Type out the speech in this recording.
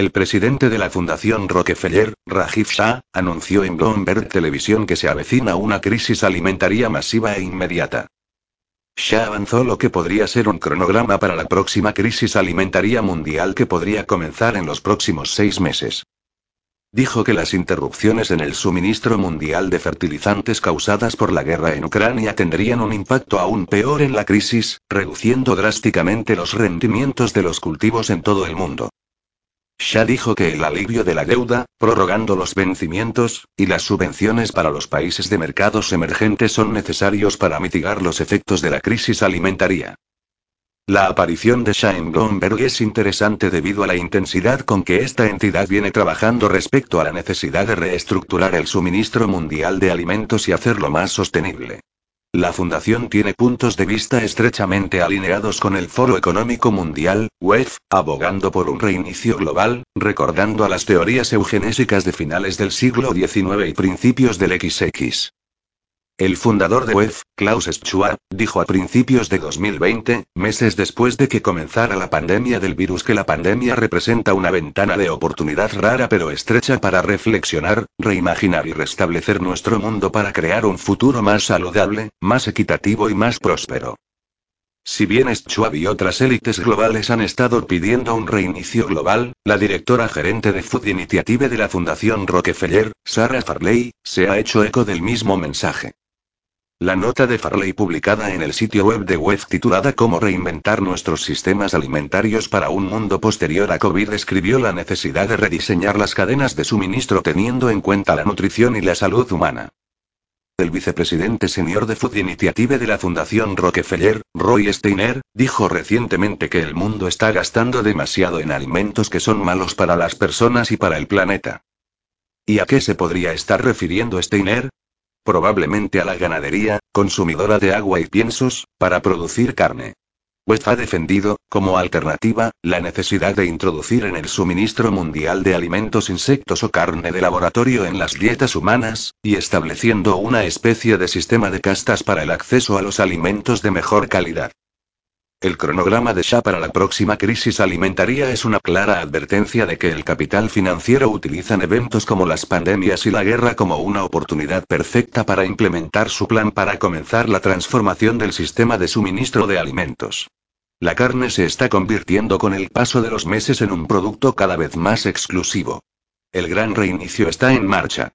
El presidente de la Fundación Rockefeller, Rajiv Shah, anunció en Bloomberg Televisión que se avecina una crisis alimentaria masiva e inmediata. Shah avanzó lo que podría ser un cronograma para la próxima crisis alimentaria mundial que podría comenzar en los próximos seis meses. Dijo que las interrupciones en el suministro mundial de fertilizantes causadas por la guerra en Ucrania tendrían un impacto aún peor en la crisis, reduciendo drásticamente los rendimientos de los cultivos en todo el mundo. Shah dijo que el alivio de la deuda, prorrogando los vencimientos, y las subvenciones para los países de mercados emergentes son necesarios para mitigar los efectos de la crisis alimentaria. La aparición de Shane Bloomberg es interesante debido a la intensidad con que esta entidad viene trabajando respecto a la necesidad de reestructurar el suministro mundial de alimentos y hacerlo más sostenible. La fundación tiene puntos de vista estrechamente alineados con el Foro Económico Mundial, WEF, abogando por un reinicio global, recordando a las teorías eugenésicas de finales del siglo XIX y principios del XX. El fundador de WEF, Klaus Schwab, dijo a principios de 2020, meses después de que comenzara la pandemia del virus, que la pandemia representa una ventana de oportunidad rara pero estrecha para reflexionar, reimaginar y restablecer nuestro mundo para crear un futuro más saludable, más equitativo y más próspero. Si bien Schwab y otras élites globales han estado pidiendo un reinicio global, la directora gerente de Food Initiative de la Fundación Rockefeller, Sarah Farley, se ha hecho eco del mismo mensaje. La nota de Farley publicada en el sitio web de WEF titulada Cómo reinventar nuestros sistemas alimentarios para un mundo posterior a COVID escribió la necesidad de rediseñar las cadenas de suministro teniendo en cuenta la nutrición y la salud humana. El vicepresidente senior de Food Initiative de la Fundación Rockefeller, Roy Steiner, dijo recientemente que el mundo está gastando demasiado en alimentos que son malos para las personas y para el planeta. ¿Y a qué se podría estar refiriendo Steiner? Probablemente a la ganadería, consumidora de agua y piensos, para producir carne. West ha defendido, como alternativa, la necesidad de introducir en el suministro mundial de alimentos insectos o carne de laboratorio en las dietas humanas, y estableciendo una especie de sistema de castas para el acceso a los alimentos de mejor calidad. El cronograma de Shah para la próxima crisis alimentaria es una clara advertencia de que el capital financiero utilizan eventos como las pandemias y la guerra como una oportunidad perfecta para implementar su plan para comenzar la transformación del sistema de suministro de alimentos. La carne se está convirtiendo con el paso de los meses en un producto cada vez más exclusivo. El gran reinicio está en marcha.